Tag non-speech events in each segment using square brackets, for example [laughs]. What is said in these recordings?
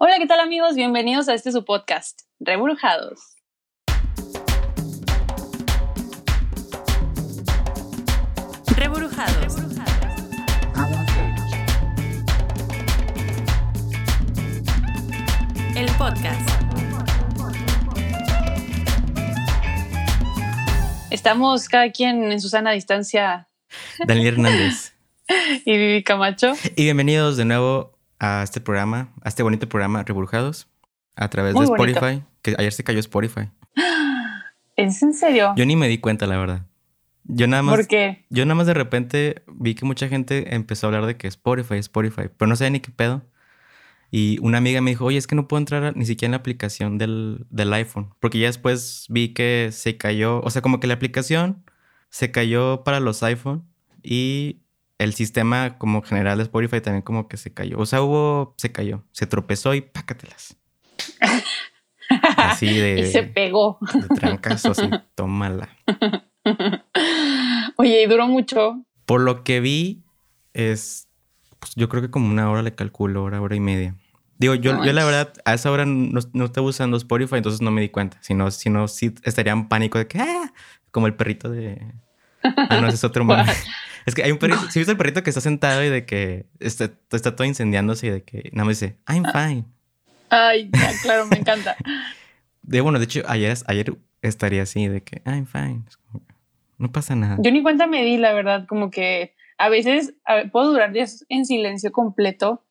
Hola, ¿qué tal amigos? Bienvenidos a este su podcast, Rebrujados. Rebrujados. El podcast. Estamos cada quien en su sana distancia. Daniel Hernández. [laughs] y Vivi Camacho. Y bienvenidos de nuevo a este programa, a este bonito programa Rebrujados, a través de Spotify, que ayer se cayó Spotify. ¿Es en serio? Yo ni me di cuenta, la verdad. Yo nada más. ¿Por qué? Yo nada más de repente vi que mucha gente empezó a hablar de que Spotify, Spotify, pero no sabía ni qué pedo. Y una amiga me dijo, oye, es que no puedo entrar ni siquiera en la aplicación del, del iPhone. Porque ya después vi que se cayó, o sea, como que la aplicación se cayó para los iPhone y el sistema como general de Spotify también como que se cayó. O sea, hubo, se cayó, se tropezó y pácatelas. Así [laughs] de... y se pegó. De trancazo, así, tómala. [laughs] Oye, ¿y duró mucho? Por lo que vi, es, pues yo creo que como una hora le calculo, hora, hora y media. Digo, yo, yo la verdad, a esa hora no, no, estaba usando Spotify, entonces no me di cuenta. Si no, si no sí estaría en pánico de que, ah", como el perrito de... Ah, no, ese es otro. [laughs] Es que hay un perrito, si viste el perrito que está sentado y de que está, está todo incendiándose y de que nada más dice, I'm fine. Ay, claro, me encanta. [laughs] De bueno, de hecho, ayer, ayer estaría así de que I'm fine. No pasa nada. Yo ni cuenta me di, la verdad, como que a veces puedo durar días en silencio completo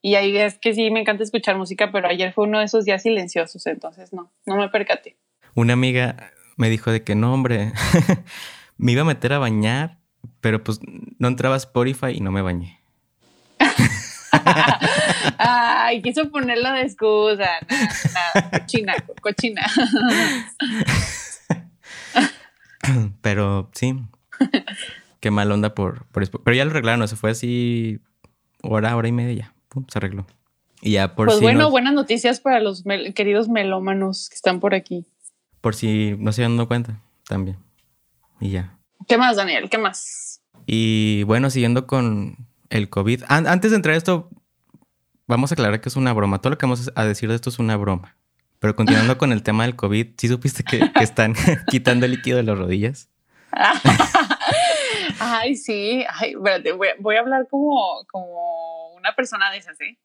y hay días que sí me encanta escuchar música, pero ayer fue uno de esos días silenciosos, entonces no, no me percaté. Una amiga me dijo de que no, hombre, [laughs] me iba a meter a bañar pero pues no entraba a Spotify y no me bañé. Ay, quiso ponerlo de excusa. Nada, cochina, cochina. Pero sí. Qué mal onda por, por Pero ya lo arreglaron, se fue así hora, hora y media ya. Pum, se arregló. Y ya por Pues bueno, buenas noticias para los queridos melómanos que están por aquí. Por si no se han dado cuenta, también. Y ya. ¿Qué más, Daniel? ¿Qué más? Y bueno, siguiendo con el COVID. antes de entrar a esto, vamos a aclarar que es una broma. Todo lo que vamos a decir de esto es una broma. Pero continuando con el [laughs] tema del COVID, ¿sí supiste que, están [laughs] quitando el líquido de las rodillas? [laughs] Ay, sí. Ay, espérate, voy, a hablar como, como una persona de esas, ¿eh?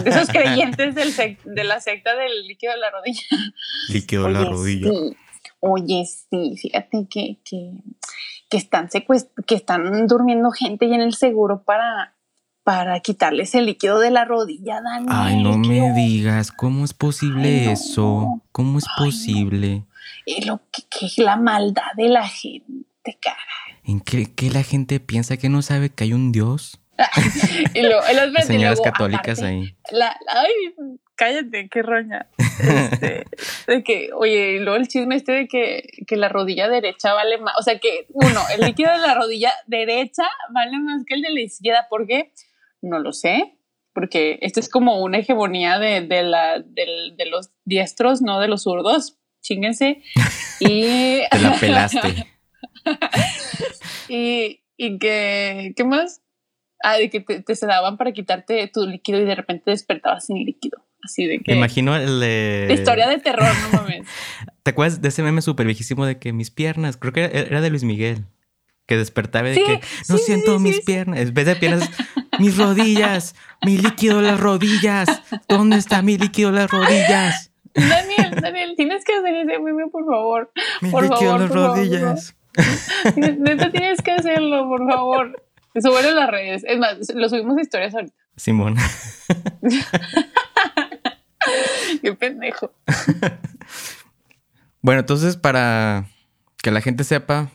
De esos, creyentes de la secta del líquido de la rodilla. Líquido de la rodilla. Oye, sí, fíjate que, que, están que están durmiendo gente y en el seguro para, para quitarles el líquido de la rodilla, Daniel. Ay, no me digas, ¿cómo es posible eso? ¿Cómo es posible? Y lo que, es la maldad de la gente, cara. ¿En qué, la gente piensa que no sabe que hay un Dios? [laughs] y las señoras católicas ahí. ay, cállate, qué roña. Este, [laughs] de que, oye, y luego el chisme este de que, que, la rodilla derecha vale más, o sea que, uno, el líquido de la rodilla derecha vale más que el de la izquierda, ¿por qué? No lo sé, porque esto es como una hegemonía de, de, la, de, los diestros, no de los zurdos, chinguense. Y... [laughs] Te la pelaste. y, y que, ¿qué más? Ah, de que te, te sedaban para quitarte tu líquido y de repente despertabas sin líquido. Así de que. Me imagino el de. historia de terror, no mames. [laughs] ¿Te acuerdas de ese meme súper viejísimo de que mis piernas, creo que era de Luis Miguel, que despertaba de que no siento mis piernas, en vez de piernas, mis rodillas, mi líquido en las rodillas, ¿dónde está mi líquido en las rodillas? [laughs] Daniel, Daniel, tienes que hacer ese meme, por favor. Mi líquido en las rodillas. [laughs] Neta, tienes que hacerlo, por favor. Súbelo en las redes. Es más, lo subimos a historias ahorita. [laughs] Simón. Qué pendejo. [laughs] bueno, entonces para que la gente sepa,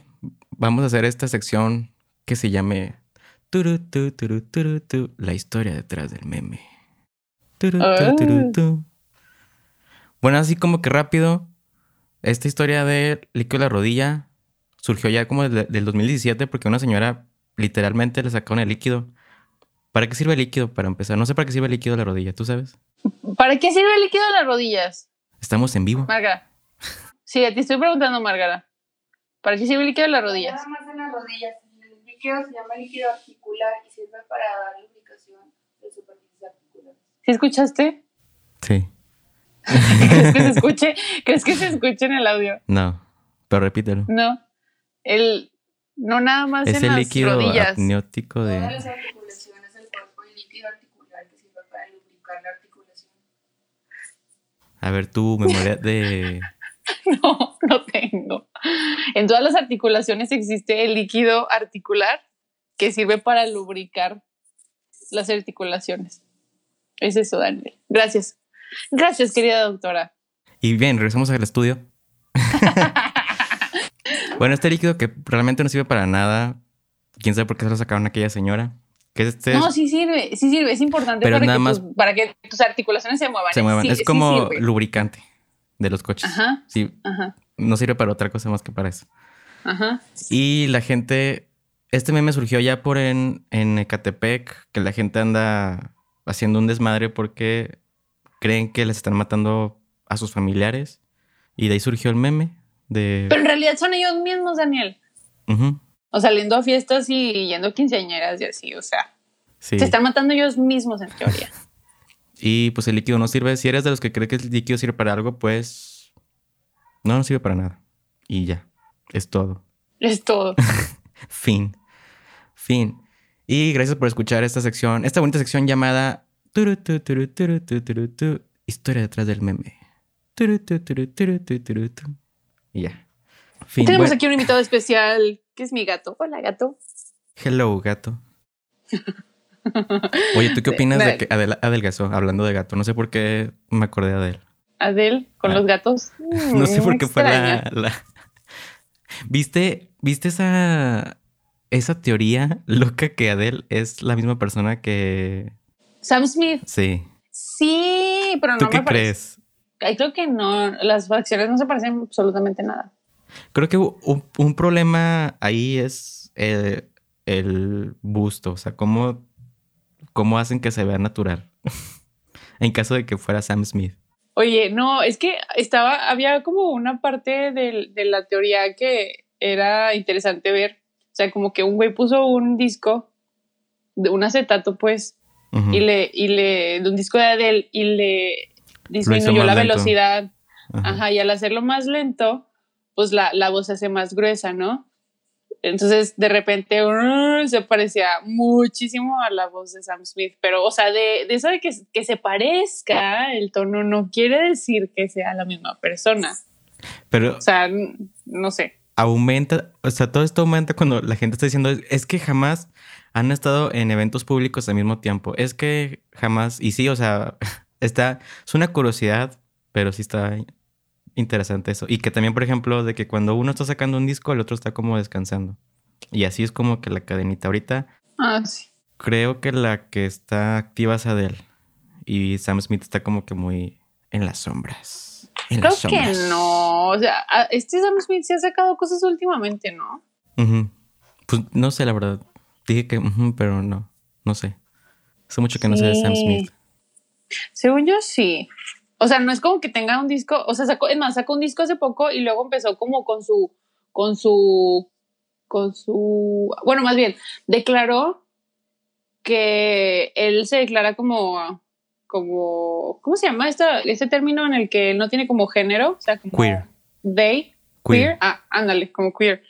vamos a hacer esta sección que se llame la historia detrás del meme. Ah. Bueno, así como que rápido, esta historia de líquido de la rodilla surgió ya como del 2017 porque una señora literalmente le sacaron el líquido. ¿Para qué sirve el líquido? Para empezar, no sé para qué sirve el líquido de la rodilla, ¿tú sabes? ¿Para qué sirve el líquido de las rodillas? Estamos en vivo. Marga. Sí, te estoy preguntando, Margara. ¿Para qué sirve el líquido de las rodillas? Nada más en las rodillas. El líquido se llama líquido articular y sirve para dar lubricación de superficies articulares. ¿Sí escuchaste? Sí. ¿Crees que se escuche? ¿Crees que se escuche en el audio? No, pero repítelo. No. El, no nada más Es en el las líquido rodillas. amniótico Todas de... las articulaciones del cuerpo y líquido articular que sirve para lubricar la articulación. A ver, tu memoria de... [laughs] No, no tengo. En todas las articulaciones existe el líquido articular que sirve para lubricar las articulaciones. Es eso, Daniel. Gracias. Gracias, querida doctora. Y bien, regresamos al estudio. [laughs] bueno, este líquido que realmente no sirve para nada. Quién sabe por qué se lo sacaron a aquella señora. Que este No, sí sirve, sí sirve, es importante Pero para, nada que más- tus, para que tus articulaciones se muevan. se muevan. Sí, es como lubricante de los coches. Ajá, Sí, ajá, no sirve para otra cosa más que para eso. ajá. Y la gente, este meme surgió ya por en, en Ecatepec, que la gente anda haciendo un desmadre porque creen que les están matando a sus familiares. Y de ahí surgió el meme de... Pero en realidad son ellos mismos, Daniel. O saliendo a fiestas y yendo a quinceañeras y así, o sea, sí. se están matando ellos mismos en teoría. [laughs] Y pues el líquido no sirve. Si eres de los que cree que el líquido sirve para algo, pues... No, no sirve para nada. Y ya. Es todo. Es todo. [laughs] Fin. Fin. Y gracias por escuchar esta sección, esta bonita sección llamada turu, tu, turu, turu, tu, turu, tu, Historia detrás del meme. Y ya. Fin. Tenemos Bueno, aquí un invitado especial, que es mi gato. Hola, gato. Hello, gato. Oye, ¿tú qué [laughs] opinas de que Adel adelgazó? Hablando de gato. No sé por qué me acordé de Adel. Adel con Ah. los gatos. [laughs] No sé por qué fue la- [laughs] ¿Viste, ¿Viste esa, esa teoría loca que Adele es la misma persona que... Sam Smith. Sí. Sí, pero no ¿Tú me qué parece. crees? Creo que no. Las facciones no se parecen absolutamente nada. Creo que un, un problema ahí es el, el busto. O sea, cómo, cómo hacen que se vea natural. [laughs] en caso de que fuera Sam Smith. Oye, no, es que estaba, había como una parte del- de, la teoría que era interesante ver. O sea, como que un güey puso un disco de un acetato, pues, y le, y le, de un disco de Adele, y le disminuyó la lento. velocidad. Ajá. Ajá, y al hacerlo más lento, pues la, la voz se hace más gruesa, ¿no? Entonces, de repente, uh, se parecía muchísimo a la voz de Sam Smith. Pero, o sea, de, de eso de que, que se parezca el tono no quiere decir que sea la misma persona. Pero O sea, no sé. aumenta, o sea, todo esto aumenta cuando la gente está diciendo, es que jamás han estado en eventos públicos al mismo tiempo. Es que jamás, y sí, o sea, está, es una curiosidad, pero sí está interesante eso. Y que también, por ejemplo, de que cuando uno está sacando un disco, el otro está como descansando. Y así es como que la cadenita. Ahorita Ah, sí. creo que la que está activa es Adele. Y Sam Smith está como que muy en las sombras. En Creo las que sombras. no. O sea, este Sam Smith se ha sacado cosas últimamente, ¿no? Pues no sé, la verdad. Dije que, pero no, no sé. Hace mucho que no sé de Sam. Smith. Según yo, sí. O sea, no es como que tenga un disco, o sea, sacó, es más, sacó un disco hace poco y luego empezó como con su, con su, con su, bueno, más bien, declaró que él se declara como, como, ¿cómo se llama esta, este término en el que él no tiene como género? O sea, como Queer. they, Queer. queer. Ah, ándale, como queer.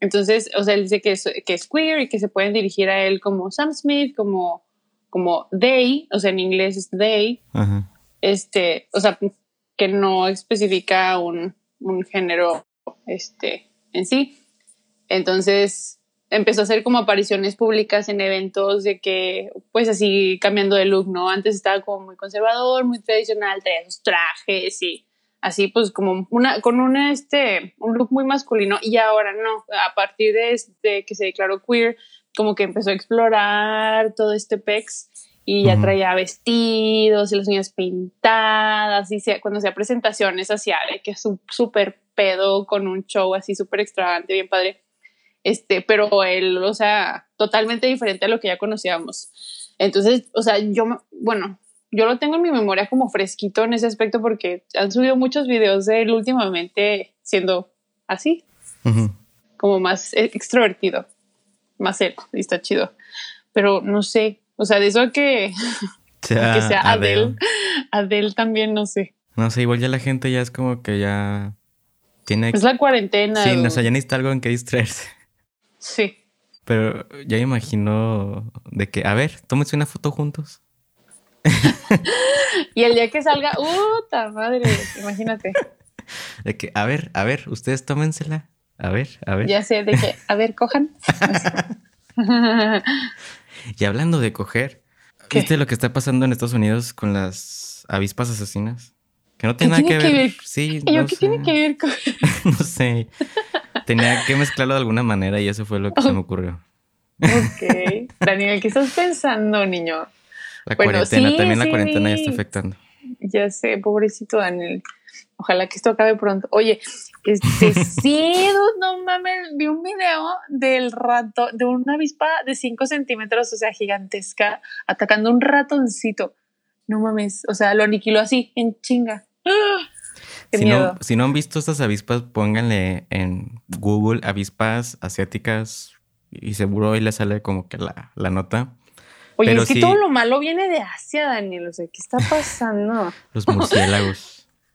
Entonces, o sea, él dice que es, que es queer y que se pueden dirigir a él como Sam Smith, como, como they, o sea, en inglés es they, Ajá. este, o sea, que no especifica un, un género, este, en sí. Entonces, empezó a hacer como apariciones públicas en eventos de que, pues así, cambiando de look, ¿no? Antes estaba como muy conservador, muy tradicional, traía sus trajes y así, pues como una, con un, este, un look muy masculino y ahora no, a partir de, este, que se declaró queer, como que empezó a explorar todo este pex y ya traía vestidos y las uñas pintadas y se- cuando hacía presentaciones hacía de que súper pedo con un show así súper extravagante, bien padre. Este, pero él, o sea, totalmente diferente a lo que ya conocíamos. Entonces, o sea, yo, bueno, yo lo tengo en mi memoria como fresquito en ese aspecto porque han subido muchos videos de él últimamente siendo así, como más e- extrovertido, más él, y está chido. Pero no sé, o sea, de eso a que, sea, que sea Adele. Adele. Adele también, no sé. No sé, igual ya la gente ya es como que ya tiene... Es la cuarentena. Sí, o sea, ya necesita algo en que distraerse. Sí. Pero ya imagino de que, a ver, tómense una foto juntos. [laughs] Y el día que salga, ¡puta madre! Imagínate. [laughs] De que, a ver, a ver, ustedes tómensela. A ver, a ver. Ya sé de que, [laughs] a ver, cojan. Y hablando de coger, ¿Qué? ¿viste lo que está pasando en Estados Unidos con las avispas asesinas? Que no ¿Qué tiene nada que ver. que ver? Sí, ¿Y yo no qué sé. tiene que ver con.? [laughs] no sé. Tenía que mezclarlo de alguna manera y eso fue lo que se me ocurrió. Ok. Daniel, ¿qué estás pensando, niño? La Bueno, cuarentena, sí, también la cuarentena ya está afectando. Ya sé, pobrecito Daniel. Ojalá que esto acabe pronto. Oye, este [laughs] sí, no mames, vi un video del rato, de una avispa de 5 centímetros, o sea, gigantesca, atacando un ratoncito. No mames, o sea, lo aniquiló así, en chinga. ¡Ah! Qué Si miedo. no, si no han visto estas avispas, pónganle en Google avispas asiáticas y seguro ahí les sale como que la, la nota. Oye, pero es que sí- todo lo malo viene de Asia, Daniel. O sea, ¿qué está pasando? [laughs] Los murciélagos.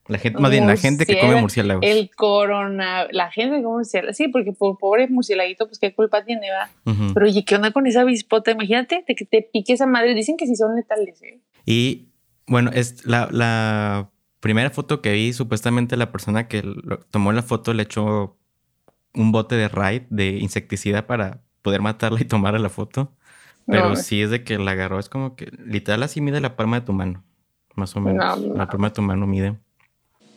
La gente, más bien, la gente que come murciélagos. El corona, la gente que come murciélagos. Sí, porque por pobre murciélaguito, pues qué culpa tiene, va. Pero oye, ¿qué onda con esa avispota? Imagínate que te pique esa madre. Dicen que sí son letales, ¿eh? Y bueno, es la, la primera foto que vi, supuestamente la persona que lo- tomó la foto le echó un bote de Raid de insecticida para poder matarla y tomar la foto. Pero No, sí es de que la agarró, es como que literal así mide la palma de tu mano, más o menos. No, La palma de tu mano mide.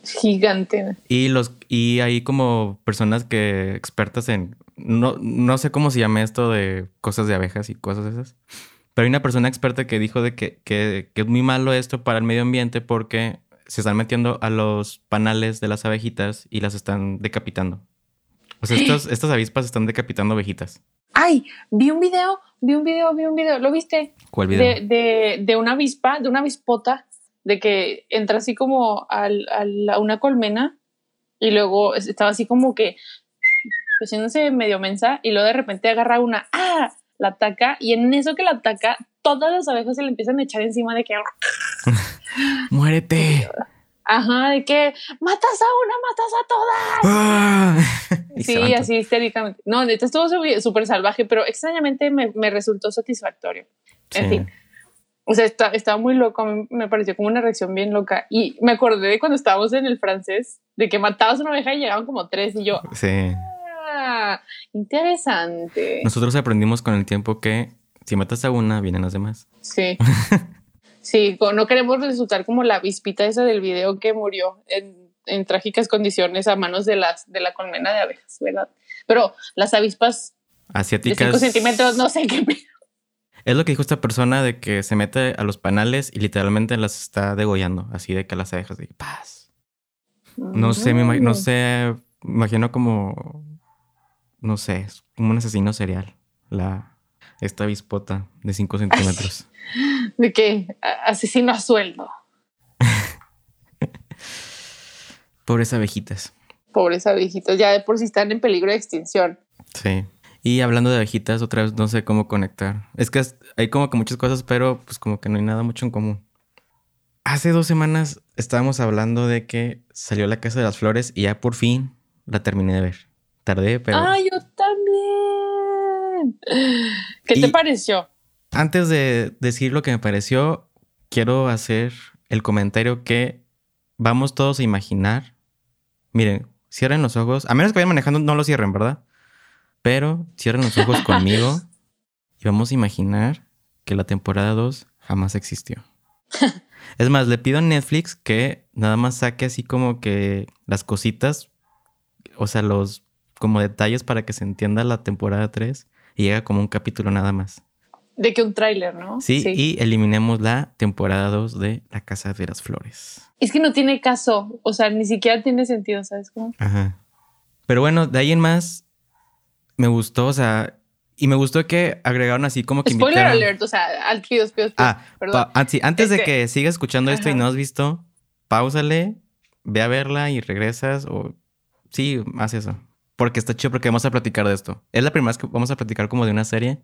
Gigante. Y los y hay como personas que expertas en no, no sé cómo se llama esto de cosas de abejas y cosas esas. Pero hay una persona experta que dijo de que, que, que es muy malo esto para el medio ambiente porque se están metiendo a los panales de las abejitas y las están decapitando. O sea, [gasps] estos, estas avispas están decapitando abejitas. Ay, vi un video, vi un video, vi un video. ¿Lo viste? ¿Cuál video? De, de, de una avispa, de una avispota, de que entra así como al- al- a una colmena y luego es- estaba así como que haciéndose medio mensa y luego de repente agarra una, ¡ah! La ataca y en eso que la ataca, todas las abejas se le empiezan a echar encima de que, [laughs] ¡Muérete! ajá, de que matas a una, matas a todas. ¡Ah! [laughs] Sí, así histéricamente. No, neta estuvo súper salvaje, pero extrañamente me, me resultó satisfactorio. En Sí. fin. O sea, está- estaba muy loco, me pareció como una reacción bien loca. Y me acordé de cuando estábamos en el francés, de que matabas una oveja y llegaban como tres, y yo, Sí. ah, interesante. Nosotros aprendimos con el tiempo que si matas a una, vienen las demás. Sí. [laughs] Sí, no queremos resultar como la avispita esa del video que murió en, en trágicas condiciones a manos de, las, de la colmena de abejas, ¿verdad? Pero las avispas de 5 Asiáticas. centímetros, no sé qué. Es lo que dijo esta persona de que se mete a los panales y literalmente las está degollando, así de que las abejas de paz. No sé, me no sé, me imagino como, no sé, es como un asesino serial, la, esta avispota de 5 centímetros. [laughs] De que a- asesino a sueldo. [laughs] Pobres abejitas. Pobres abejitas, ya de por sí están en peligro de extinción. Sí. Y hablando de abejitas, otra vez no sé cómo conectar. Es que hay como que muchas cosas, pero pues como que no hay nada mucho en común. Hace dos semanas estábamos hablando de que salió La Casa de las Flores y ya por fin la terminé de ver. Tardé, pero... Ah, yo también. [gasps] ¿Qué te pareció? Antes de decir lo que me pareció, quiero hacer el comentario que vamos todos a imaginar. Miren, cierren los ojos. A menos que vayan manejando, no lo cierren, ¿verdad? Pero cierren los ojos conmigo [laughs] y vamos a imaginar que la temporada 2 jamás existió. Es más, le pido a Netflix que nada más saque así como que las cositas, o sea, los como detalles para que se entienda la temporada 3 y llega como un capítulo nada más. De que un tráiler, ¿no? Sí, y eliminemos la temporada 2 de La Casa de las Flores. Es que no tiene caso, o sea, ni siquiera tiene sentido, ¿sabes cómo? Ajá. Pero bueno, de ahí en más, me gustó, o sea, y me gustó que agregaron así como que Spoiler invitaron- alert, o sea, al pidos, pidos, pidos. Ah, perdón. ah, sí, antes de Este- que sigas escuchando esto y no has visto, pausale, ve a verla y regresas o sí, haz eso. Porque está chido porque vamos a platicar de esto. Es la primera vez que vamos a platicar como de una serie.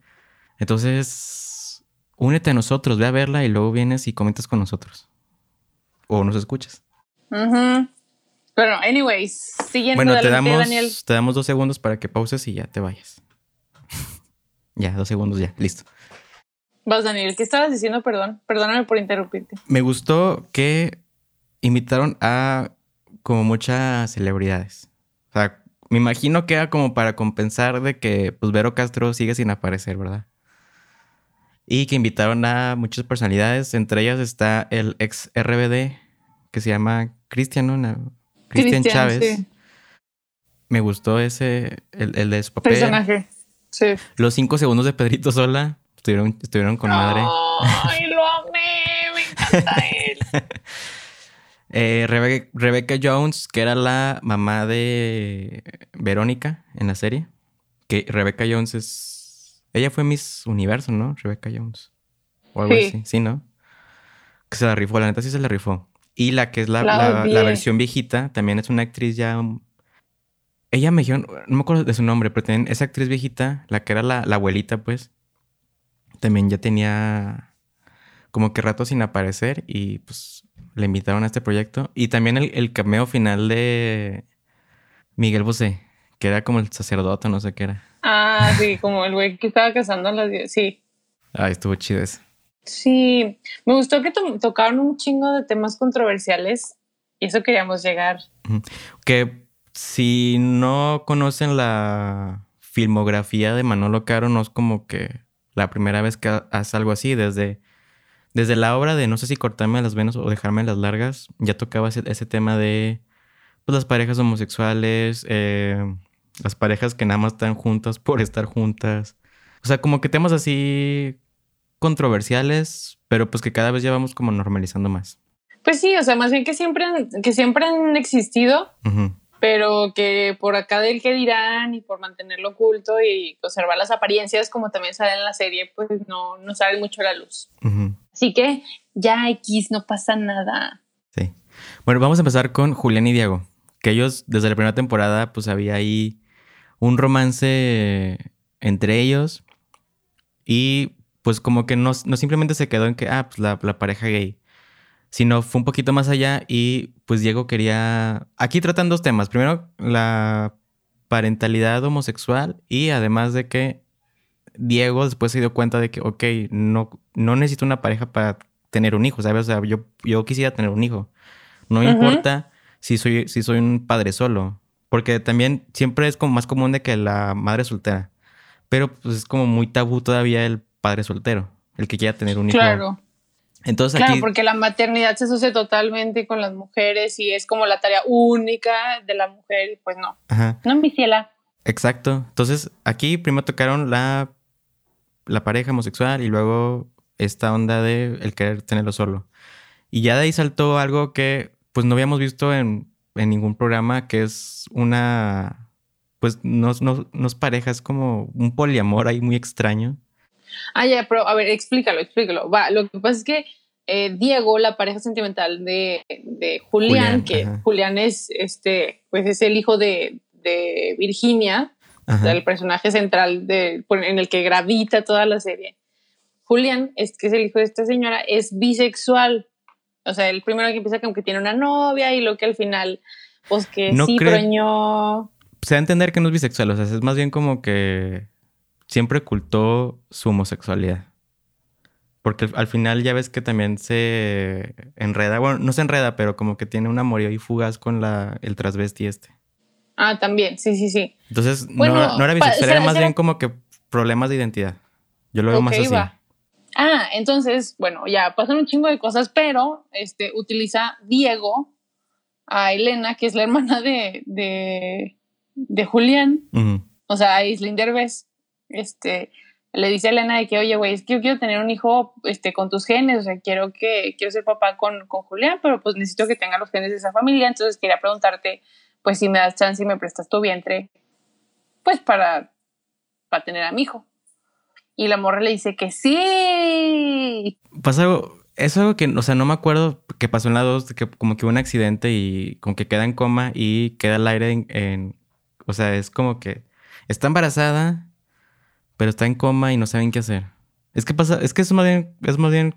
Entonces, únete a nosotros, ve a verla y luego vienes y comentas con nosotros. O nos escuchas. Pero, anyways, siguiendo Bueno, te damos, Daniel. te damos dos segundos para que pauses y ya te vayas. [laughs] ya, dos segundos ya, listo. Vas, Daniel. ¿Qué estabas diciendo? Perdón. Perdóname por interrumpirte. Me gustó que invitaron a como muchas celebridades. O sea, me imagino que era como para compensar de que pues Vero Castro sigue sin aparecer, ¿verdad? Y que invitaron a muchas personalidades, entre ellas está el ex RBD que se llama Cristian, ¿no? Cristian Cristian, Chávez. sí. Me gustó ese, el, el de su papel. Personaje. Sí. Los cinco segundos de Pedrito Sola estuvieron, estuvieron con madre. Ay, lo amé. Me encanta él. [laughs] Eh, Rebe- Rebecca Jones, que era la mamá de Verónica en la serie. Que Rebecca Jones es. Ella fue Miss Universo, ¿no? Rebecca Jones. O algo Sí. así, sí, ¿no? Que se la rifó, la neta sí se la rifó. Y la que es la, La versión viejita, también es una actriz ya. um, Ella me dijeron, no me acuerdo de su nombre, pero también esa actriz viejita, la que era la, la abuelita, pues, también ya tenía como que rato sin aparecer y pues le invitaron a este proyecto. Y también el, el cameo final de Miguel Bosé, que era como el sacerdote, no sé qué era. Ah, sí, como el güey que estaba casando a las 10. Sí. Ay, estuvo chido ese. Sí. Me gustó que to- tocaron un chingo de temas controversiales y eso queríamos llegar. Que si no conocen la filmografía de Manolo Caro, no es como que la primera vez que hace algo así. Desde, desde la obra de no sé si cortarme las venas o dejarme las largas, ya tocaba ese, ese tema de pues, las parejas homosexuales, eh, las parejas que nada más están juntas por estar juntas. O sea, como que temas así controversiales, pero pues que cada vez ya vamos como normalizando más. Pues sí, o sea, más bien que siempre han, que siempre han existido, pero que por acá del que dirán y por mantenerlo oculto y conservar las apariencias como también sale en la serie, pues no, no sale mucho a la luz. Así que ya X, no pasa nada. Sí. Bueno, vamos a empezar con Julián y Diego. Que ellos, desde la primera temporada, pues había ahí un romance entre ellos. Y pues como que no, no simplemente se quedó en que, ah, pues la, la pareja gay. Sino fue un poquito más allá y pues Diego quería... Aquí tratan dos temas. Primero, la parentalidad homosexual y además de que Diego después se dio cuenta de que, ok, no, no necesito una pareja para tener un hijo, ¿sabes? O sea, yo, yo quisiera tener un hijo. No me importa si soy, si soy un padre solo. Porque también siempre es como más común de que la madre soltera. Pero pues es como muy tabú todavía el padre soltero, el que quiera tener un hijo. Claro, Entonces claro, aquí... porque la maternidad se asocia totalmente con las mujeres y es como la tarea única de la mujer y pues no. Ajá. No, mi ciela. Exacto. Entonces, aquí primero tocaron la, la pareja homosexual y luego esta onda de el querer tenerlo solo. Y ya de ahí saltó algo que pues no habíamos visto en, en ningún programa, que es una, pues no, no, no es pareja, es como un poliamor ahí muy extraño. Ah, ya, pero a ver, explícalo, explícalo. Va, lo que pasa es que eh, Diego, la pareja sentimental de, de Julián, Julián, que ajá. Julián es este, pues es el hijo de, de Virginia, o sea, el personaje central de, en el que gravita toda la serie. Julián, es que es el hijo de esta señora, es bisexual. O sea, el primero que empieza como que tiene una novia y lo que al final, pues que No sí, no. Se da a entender que no es bisexual, o sea, es más bien como que siempre ocultó su homosexualidad. Porque al, al final ya ves que también se enreda, bueno, no se enreda, pero como que tiene un amorío y fugaz con la, el transvesti este. Ah, también, sí, sí, sí. Entonces, Bueno, no, no era bisexual, era más será- bien como que problemas de identidad. Yo lo veo más así. va. Ah, entonces, bueno, ya pasan un chingo de cosas, pero este utiliza Diego a Elena, que es la hermana de, de, de Julián, o sea, a Islín Derbez, este, le dice a Elena de que, oye, güey, es que yo quiero tener un hijo este, con tus genes, o sea, quiero que quiero ser papá con, con Julián, pero pues necesito que tenga los genes de esa familia, entonces quería preguntarte, pues si me das chance y me prestas tu vientre, pues para, para tener a mi hijo. Y la morra le dice que sí. Pasa algo, es algo que, o sea, no me acuerdo que pasó en la 2, que como que hubo un accidente y como que queda en coma y queda al aire en, en- o sea, es como que está embarazada, pero está en coma y no saben qué hacer. Es que pasa, es que es más bien, es más bien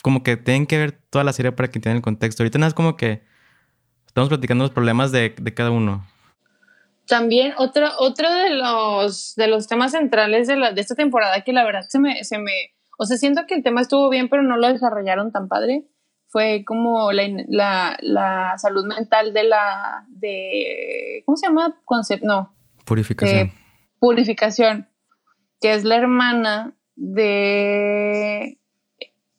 como que tienen que ver toda la serie para que entiendan el contexto. Ahorita nada es como que estamos platicando los problemas de, de cada uno. También otro, otro de los de los temas centrales de, la, de esta temporada que la verdad se me, se me, o sea, siento que el tema estuvo bien, pero no lo desarrollaron tan padre. Fue como la, la, la salud mental de la, de, ¿cómo se llama? Concept, no. Purificación. de purificación, que es la hermana de,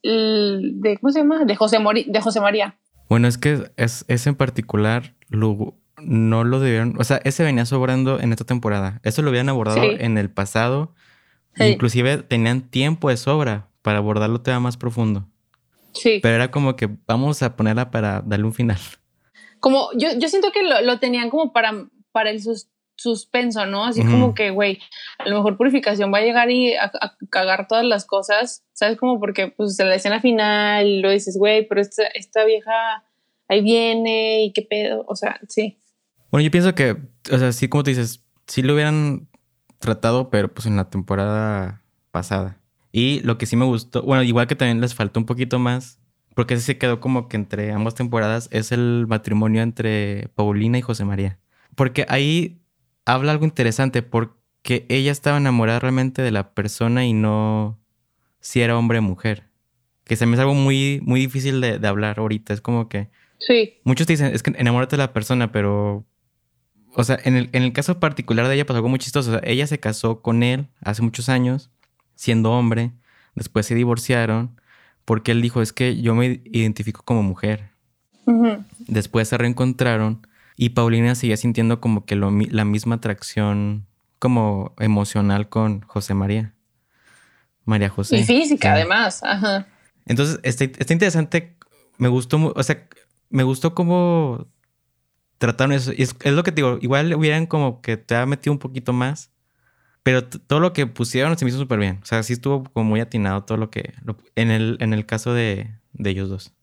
de ¿cómo se llama? De José, Mori- de José María. Bueno, es que es, ese en particular lo- no lo debieron, o sea, ese venía sobrando en esta temporada. Eso lo habían abordado Sí. en el pasado. Sí. Inclusive tenían tiempo de sobra para abordarlo tema más profundo. Sí. Pero era como que vamos a ponerla para darle un final. como yo, yo siento que lo, lo tenían como para, para el sus- suspenso, ¿no? Así como que, güey, a lo mejor purificación va a llegar y a, a cagar todas las cosas, ¿sabes? Como porque, pues, en la escena final lo dices, güey, pero esta, esta vieja ahí viene y qué pedo, o sea, sí. Bueno, yo pienso que, o sea, sí, como tú dices, sí lo hubieran tratado, pero pues en la temporada pasada. Y lo que sí me gustó, bueno, igual que también les faltó un poquito más, porque se quedó como que entre ambas temporadas, es el matrimonio entre Paulina y José María. Porque ahí habla algo interesante, porque ella estaba enamorada realmente de la persona y no si era hombre o mujer. Que se me es algo muy, muy difícil de, de hablar ahorita. Es como que Sí, Muchos te dicen, es que enamórate de la persona, pero. O sea, en el, en el caso particular de ella pasó algo muy chistoso. O sea, ella se casó con él hace muchos años, siendo hombre. Después se divorciaron porque él dijo, es que yo me identifico como mujer. Después se reencontraron y Paulina seguía sintiendo como que lo la misma atracción como emocional con José María. María José. y física, Sí. además, ajá. Entonces, está, está interesante. Me gustó, o sea, me gustó cómo trataron eso. Y es, es lo que te digo, igual hubieran como que te ha metido un poquito más, pero todo lo que pusieron se me hizo súper bien. O sea, sí estuvo como muy atinado todo lo que, lo- en, el, en el caso de, de ellos dos.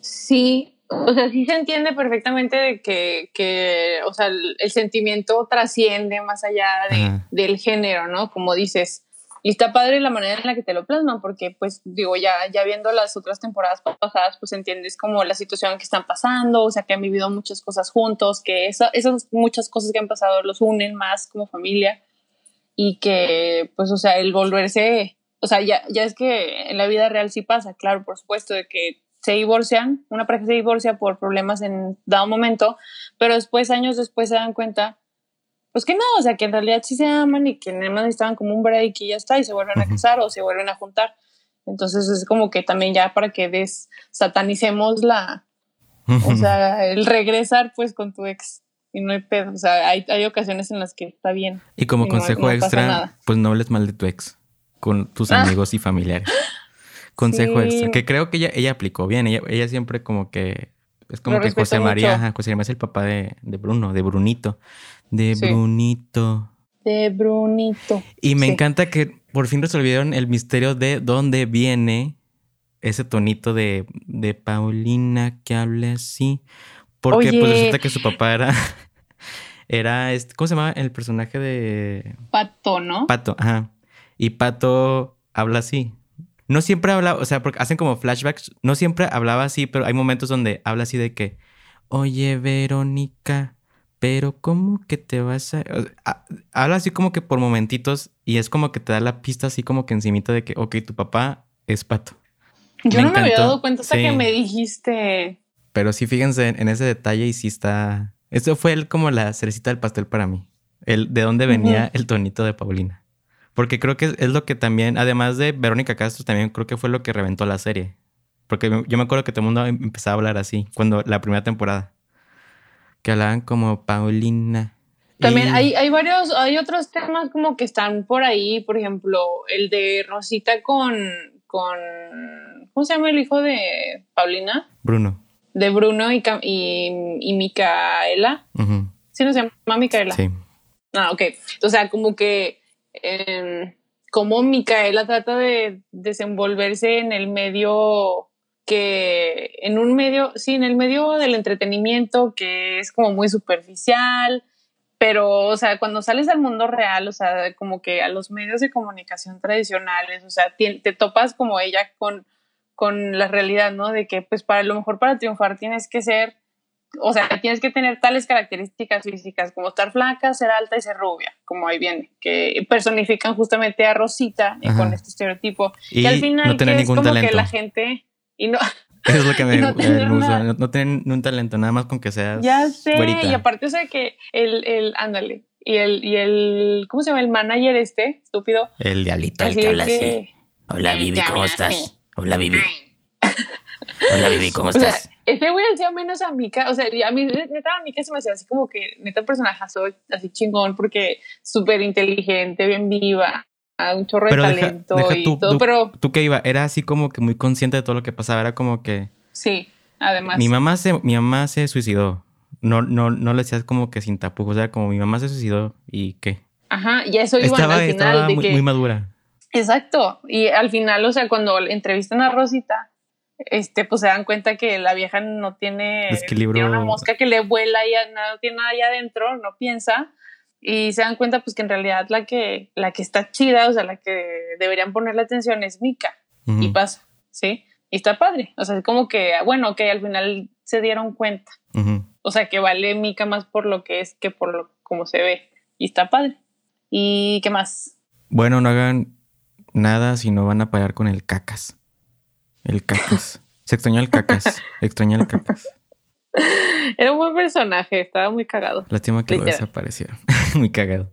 Sí, o sea, sí se entiende perfectamente de que, que o sea, el, el sentimiento trasciende más allá de- del género, ¿no? Como dices. Y está padre la manera en la que te lo plasman, porque, pues, digo, ya, ya viendo las otras temporadas pasadas, pues entiendes como la situación que están pasando, o sea, que han vivido muchas cosas juntos, que esa- esas muchas cosas que han pasado los unen más como familia y que, pues, o sea, el volverse, o sea, ya, ya es que en la vida real sí pasa, claro, por supuesto, de que se divorcian, una pareja se divorcia por problemas en dado momento, pero después, años después, se dan cuenta, pues que no, o sea, que en realidad sí se aman y que nada más necesitaban como un break y ya está, y se vuelven a casar o se vuelven a juntar. Entonces es como que también ya para que desatanicemos la, o sea, el regresar pues con tu ex y no hay pedo, o sea, hay, hay ocasiones en las que está bien. y como y consejo no extra, pues no hables mal de tu ex con tus Ah. amigos y familiares. [laughs] Consejo Sí. extra, que creo que ella, ella aplicó bien. Ella, ella siempre como que... Es como Lo que José María, ajá, José María es el papá de, de Bruno, de Brunito. De Sí. Brunito. De Brunito. Y me Sí. encanta que por fin resolvieron el misterio de dónde viene ese tonito de, de Paulina que habla así. Porque pues resulta que su papá era. [laughs] Era este. ¿Cómo se llama el personaje de Pato, ¿no? Pato? Ajá. Y Pato habla así. No siempre habla, o sea, porque hacen como flashbacks. No siempre hablaba así, pero hay momentos donde habla así de que, oye, Verónica, pero ¿cómo que te vas a...? ha- habla así como que por momentitos y es como que te da la pista así como que encimita de que, ok, tu papá es Pato. Yo me no me había dado cuenta hasta Sí. que me dijiste. Pero sí, fíjense en, en ese detalle y sí está... Eso fue el, como la cerecita del pastel para mí. El, de dónde venía el tonito de Paulina. Porque creo que es, lo que también, además de Verónica Castro, también creo que fue lo que reventó la serie. Porque yo me acuerdo que todo el mundo em- empezaba a hablar así, cuando la primera temporada. Que hablaban como Paulina. También Y- hay, hay varios, hay otros temas como que están por ahí, por ejemplo, el de Rosita con, con, ¿cómo se llama el hijo de Paulina? Bruno. De Bruno y, y, y Micaela. Sí, no se llama Micaela. Sí. Ah, ok. O sea, como que eh, como Micaela trata de desenvolverse en el medio que, en un medio, sí, en el medio del entretenimiento que es como muy superficial pero, o sea, cuando sales al mundo real, o sea, como que a los medios de comunicación tradicionales, o sea, te topas como ella con, con la realidad, ¿no? De que, pues, para lo mejor para triunfar tienes que ser, o sea, tienes que tener tales características físicas como estar flaca, ser alta y ser rubia, como ahí viene, que personifican justamente a Rosita eh, con este estereotipo. Y Y al final no tener que es ningún como talento. que la gente, y no, Eso [laughs] es lo que [laughs] me, no tener una- No, no tener un talento, nada más con que seas Ya sé, güerita. y aparte, o sea, que el, el, ándale, y el, y el, ¿cómo se llama? El manager este, estúpido. El diablito, el que habla así. que, Hola, Vivi, ¿cómo estás? Hola, Vivi. Hola, Vivi, ¿cómo [laughs] estás? Ese güey hacía menos a Mika, o sea, a mí, neta, a Mika se me hacía así como que, neta, personajazo, así chingón, porque súper inteligente, bien viva, a un chorro de deja, talento deja y tú, todo, tú, pero tú que iba, era así como que muy consciente de todo lo que pasaba. Era como que sí, además. mi mamá se, mi mamá se suicidó. No, no, no le decías como que sin tapujos. Era como mi mamá se suicidó y qué. Ajá, y eso iban Estaba, al final, estaba de muy, que, muy madura. Exacto. Y al final, o sea, cuando entrevistan a Rosita, este, pues se dan cuenta que la vieja no tiene, tiene una mosca que le vuela y no tiene nada ahí adentro, no piensa. Y se dan cuenta, pues, que en realidad la que, la que está chida, o sea, la que deberían ponerle atención es Mika. Ujú. Y pasa, ¿sí? Y está padre. O sea, es como que, bueno, que al final se dieron cuenta. O sea, que vale Mika más por lo que es que por lo como se ve. Y está padre. ¿Y qué más? Bueno, no hagan nada si no van a pagar con el cacas. El cacas. Se extraña el cacas. [laughs] Extraña el cacas. Era un buen personaje, estaba muy cagado. Lástima que lo Literal. desapareció. [laughs] Muy cagado.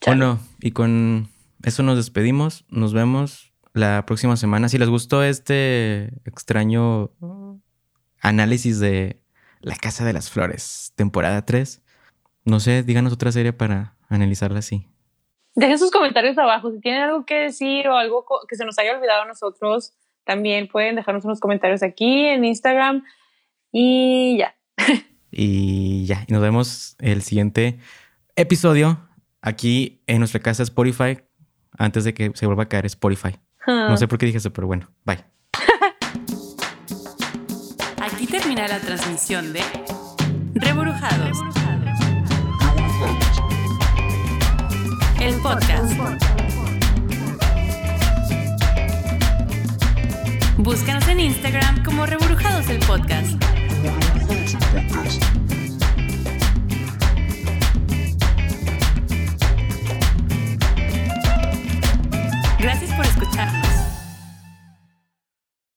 Chale. Bueno, y con eso nos despedimos. Nos vemos la próxima semana. Si les gustó este extraño análisis de La Casa de las Flores, temporada 3, no sé, díganos otra serie para analizarla así. Dejen sus comentarios abajo. Si tienen algo que decir o algo que se nos haya olvidado a nosotros, también pueden dejarnos unos comentarios aquí en Instagram. Y ya. Y ya, y nos vemos el siguiente episodio aquí en nuestra casa Spotify, antes de que se vuelva a caer Spotify. No sé por qué dije eso, pero bueno, bye. [laughs] Aquí termina la transmisión de Reburujados. El podcast. Búscanos en Instagram como Reburujados el Podcast. Gracias por escucharnos.